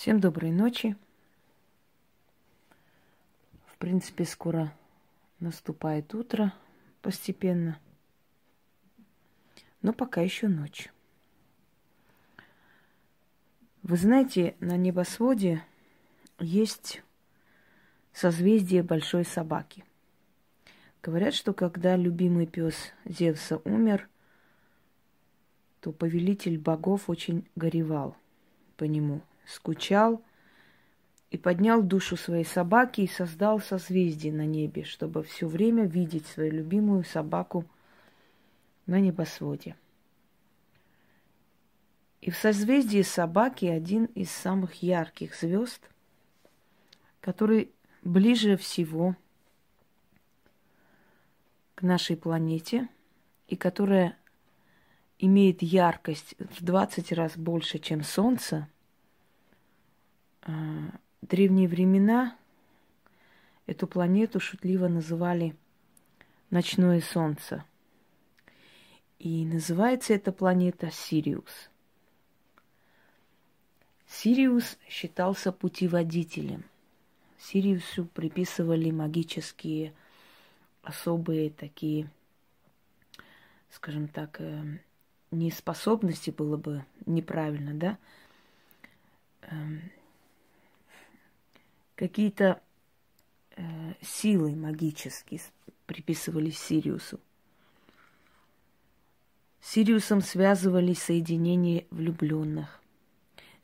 Всем доброй ночи. В принципе, скоро наступает утро постепенно. Но пока еще ночь. Вы знаете, на небосводе есть созвездие большой собаки. Говорят, что когда любимый пес Зевса умер, то повелитель богов очень горевал по нему, скучал и поднял душу своей собаки и создал созвездие на небе, чтобы все время видеть свою любимую собаку на небосводе. И в созвездии собаки один из самых ярких звезд, который ближе всего к нашей планете и которая имеет яркость в 20 раз больше, чем Солнце, древние времена эту планету шутливо называли ночное Солнце. И называется эта планета Сириус. Сириус считался путеводителем. Сириусу приписывали магические особые такие, скажем так, э, неспособности было бы неправильно, да, эм, какие-то э, силы магические приписывались Сириусу. Сириусом связывались соединения влюбленных.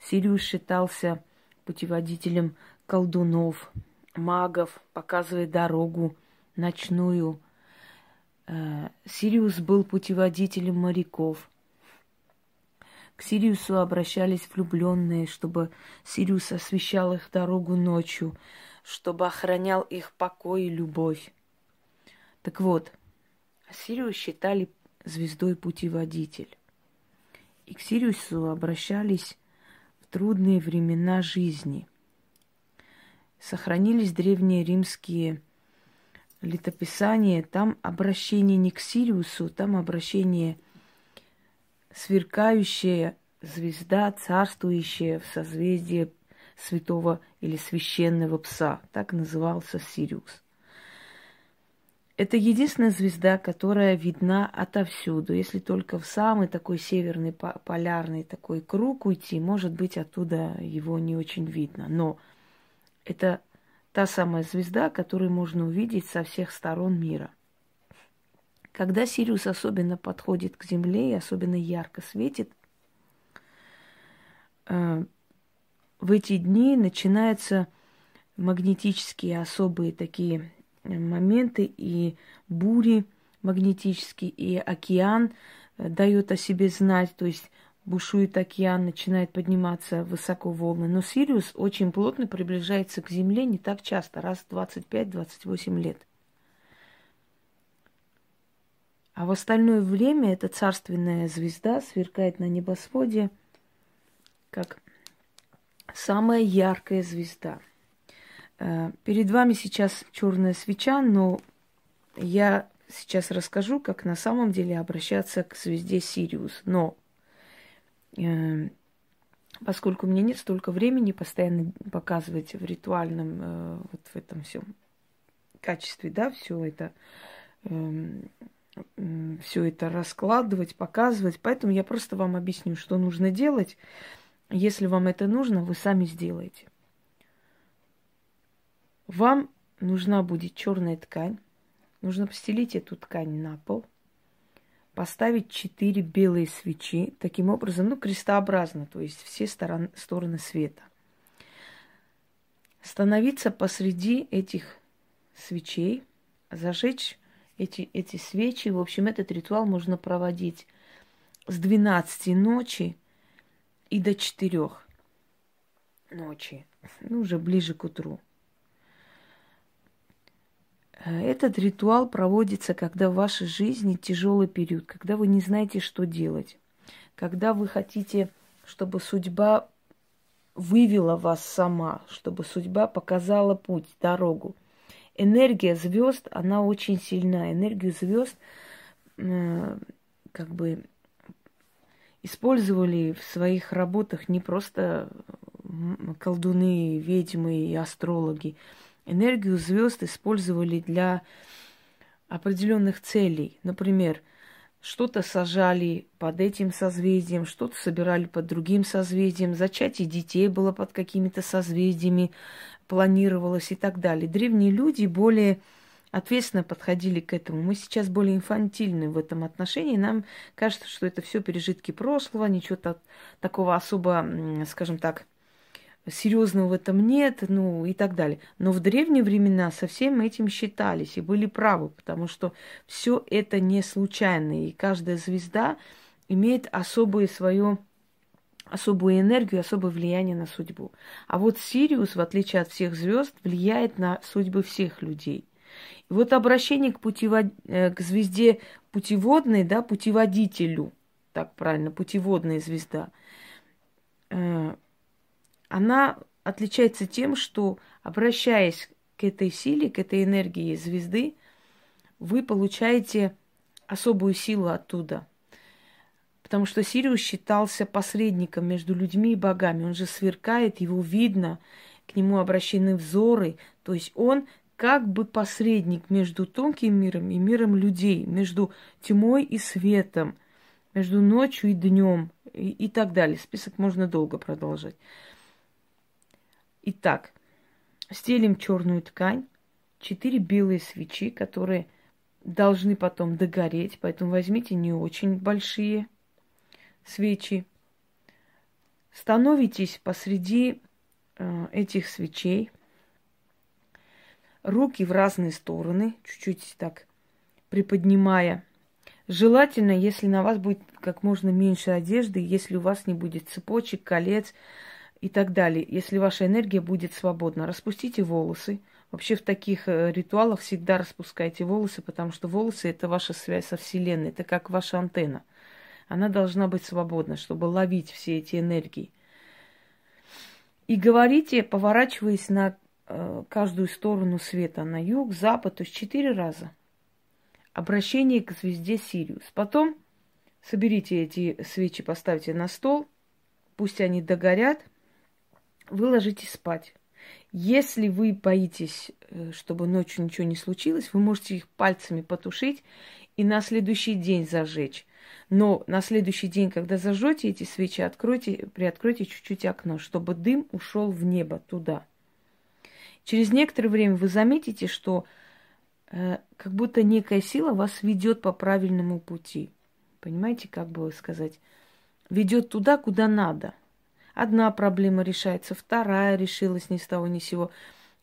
Сириус считался путеводителем колдунов, магов, показывая дорогу ночную. Э, Сириус был путеводителем моряков – к Сириусу обращались влюбленные, чтобы Сириус освещал их дорогу ночью, чтобы охранял их покой и любовь. Так вот, Сириус считали звездой путеводитель. И к Сириусу обращались в трудные времена жизни. Сохранились древние римские летописания. Там обращение не к Сириусу, там обращение сверкающая звезда, царствующая в созвездии святого или священного пса. Так назывался Сириус. Это единственная звезда, которая видна отовсюду. Если только в самый такой северный полярный такой круг уйти, может быть, оттуда его не очень видно. Но это та самая звезда, которую можно увидеть со всех сторон мира. Когда Сириус особенно подходит к Земле и особенно ярко светит, э, в эти дни начинаются магнетические особые такие моменты и бури магнетические, и океан э, дает о себе знать, то есть бушует океан, начинает подниматься высоко волны. Но Сириус очень плотно приближается к Земле не так часто, раз в 25-28 лет. А в остальное время эта царственная звезда сверкает на небосводе, как самая яркая звезда. Э, перед вами сейчас черная свеча, но я сейчас расскажу, как на самом деле обращаться к звезде Сириус. Но э, поскольку у меня нет столько времени постоянно показывать в ритуальном, э, вот в этом всем качестве, да, все это эм, все это раскладывать, показывать. Поэтому я просто вам объясню, что нужно делать. Если вам это нужно, вы сами сделаете. Вам нужна будет черная ткань. Нужно постелить эту ткань на пол, поставить четыре белые свечи, таким образом, ну, крестообразно, то есть все сторон, стороны света. Становиться посреди этих свечей, зажечь эти, эти свечи. В общем, этот ритуал можно проводить с 12 ночи и до 4 ночи, ну, уже ближе к утру. Этот ритуал проводится, когда в вашей жизни тяжелый период, когда вы не знаете, что делать, когда вы хотите, чтобы судьба вывела вас сама, чтобы судьба показала путь, дорогу – энергия звезд, она очень сильна. Энергию звезд э, как бы использовали в своих работах не просто колдуны, ведьмы и астрологи, энергию звезд использовали для определенных целей. Например, что-то сажали под этим созвездием, что-то собирали под другим созвездием, зачатие детей было под какими-то созвездиями, планировалось и так далее. Древние люди более ответственно подходили к этому. Мы сейчас более инфантильны в этом отношении. Нам кажется, что это все пережитки прошлого, ничего такого особо, скажем так, серьезного в этом нет, ну и так далее. Но в древние времена со всем этим считались и были правы, потому что все это не случайно, и каждая звезда имеет особое свое особую энергию, особое влияние на судьбу. А вот Сириус, в отличие от всех звезд, влияет на судьбы всех людей – и вот обращение к, путевод... Э, к звезде путеводной, да, путеводителю, так правильно, путеводная звезда, э, она отличается тем, что, обращаясь к этой силе, к этой энергии звезды, вы получаете особую силу оттуда. Потому что Сириус считался посредником между людьми и богами. Он же сверкает, его видно, к нему обращены взоры. То есть он как бы посредник между тонким миром и миром людей, между тьмой и светом, между ночью и днем и, и так далее. Список можно долго продолжать. Итак, стелим черную ткань, четыре белые свечи, которые должны потом догореть, поэтому возьмите не очень большие свечи. Становитесь посреди э, этих свечей, руки в разные стороны, чуть-чуть так приподнимая. Желательно, если на вас будет как можно меньше одежды, если у вас не будет цепочек, колец и так далее, если ваша энергия будет свободна. Распустите волосы. Вообще в таких э, ритуалах всегда распускайте волосы, потому что волосы это ваша связь со Вселенной, это как ваша антенна. Она должна быть свободна, чтобы ловить все эти энергии. И говорите, поворачиваясь на Э, каждую сторону света, на юг, запад, то есть четыре раза. Обращение к звезде Сириус. Потом соберите эти свечи, поставьте на стол, пусть они догорят, вы ложитесь спать. Если вы боитесь, э, чтобы ночью ничего не случилось, вы можете их пальцами потушить и на следующий день зажечь. Но на следующий день, когда зажжете эти свечи, откройте, приоткройте чуть-чуть окно, чтобы дым ушел в небо туда – Через некоторое время вы заметите, что э, как будто некая сила вас ведет по правильному пути. Понимаете, как бы сказать? Ведет туда, куда надо. Одна проблема решается, вторая решилась ни с того ни с сего.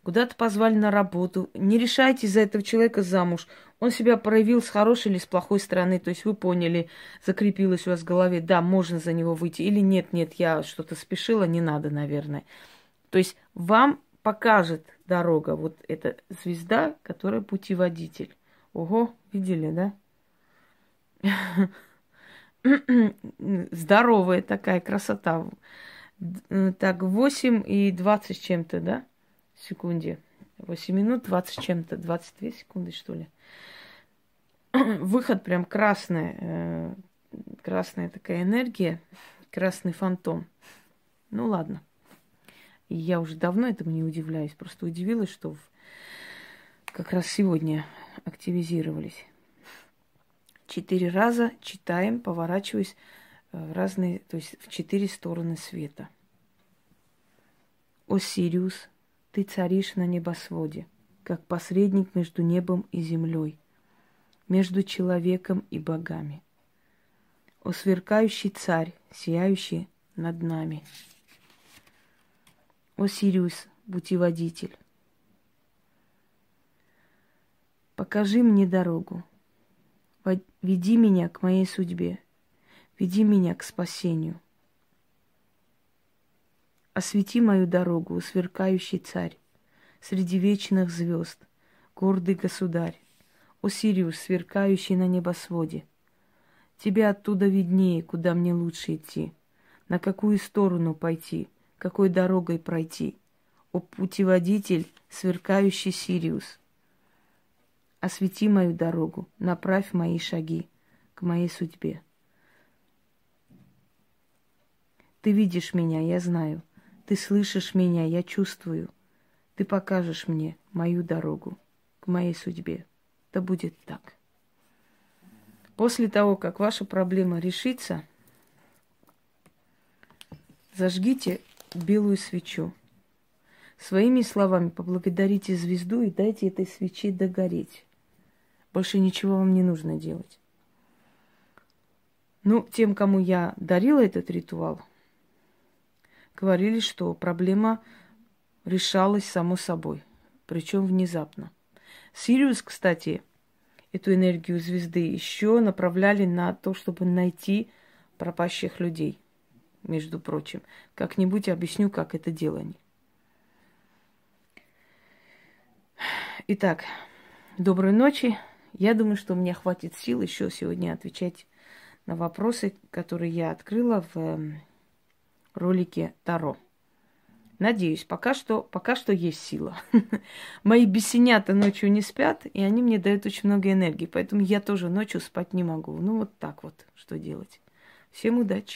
Куда-то позвали на работу. Не решайте за этого человека замуж. Он себя проявил с хорошей или с плохой стороны. То есть вы поняли, закрепилось у вас в голове, да, можно за него выйти. Или нет, нет, я что-то спешила, не надо, наверное. То есть вам покажет дорога. Вот эта звезда, которая путеводитель. Ого, видели, да? Здоровая такая красота. Так, 8 и 20 с чем-то, да? Секунде. 8 минут 20 с чем-то. 22 секунды, что ли? Выход прям красная. Э, красная такая энергия. Красный фантом. Ну ладно. Я уже давно этому не удивляюсь. Просто удивилась, что как раз сегодня активизировались. Четыре раза читаем, поворачиваясь э, в разные, то есть в четыре стороны света. О Сириус, ты царишь на небосводе, как посредник между небом и землей, между человеком и богами. О сверкающий царь, сияющий над нами. Осириус, путеводитель. Покажи мне дорогу. Веди меня к моей судьбе. Веди меня к спасению. Освети мою дорогу, сверкающий царь, Среди вечных звезд, гордый государь, Осириус, сверкающий на небосводе. Тебе оттуда виднее, куда мне лучше идти, На какую сторону пойти — какой дорогой пройти. О путеводитель, сверкающий Сириус, освети мою дорогу, направь мои шаги к моей судьбе. Ты видишь меня, я знаю. Ты слышишь меня, я чувствую. Ты покажешь мне мою дорогу к моей судьбе. Да будет так. После того, как ваша проблема решится, зажгите белую свечу. Своими словами поблагодарите звезду и дайте этой свече догореть. Больше ничего вам не нужно делать. Ну, тем, кому я дарила этот ритуал, говорили, что проблема решалась само собой, причем внезапно. Сириус, кстати, эту энергию звезды еще направляли на то, чтобы найти пропащих людей, между прочим. Как-нибудь объясню, как это делание. Итак, доброй ночи. Я думаю, что мне хватит сил еще сегодня отвечать на вопросы, которые я открыла в эм, ролике Таро. Надеюсь, пока что, пока что есть сила. Мои бесенята ночью не спят, и они мне дают очень много энергии, поэтому я тоже ночью спать не могу. Ну вот так вот, что делать. Всем удачи!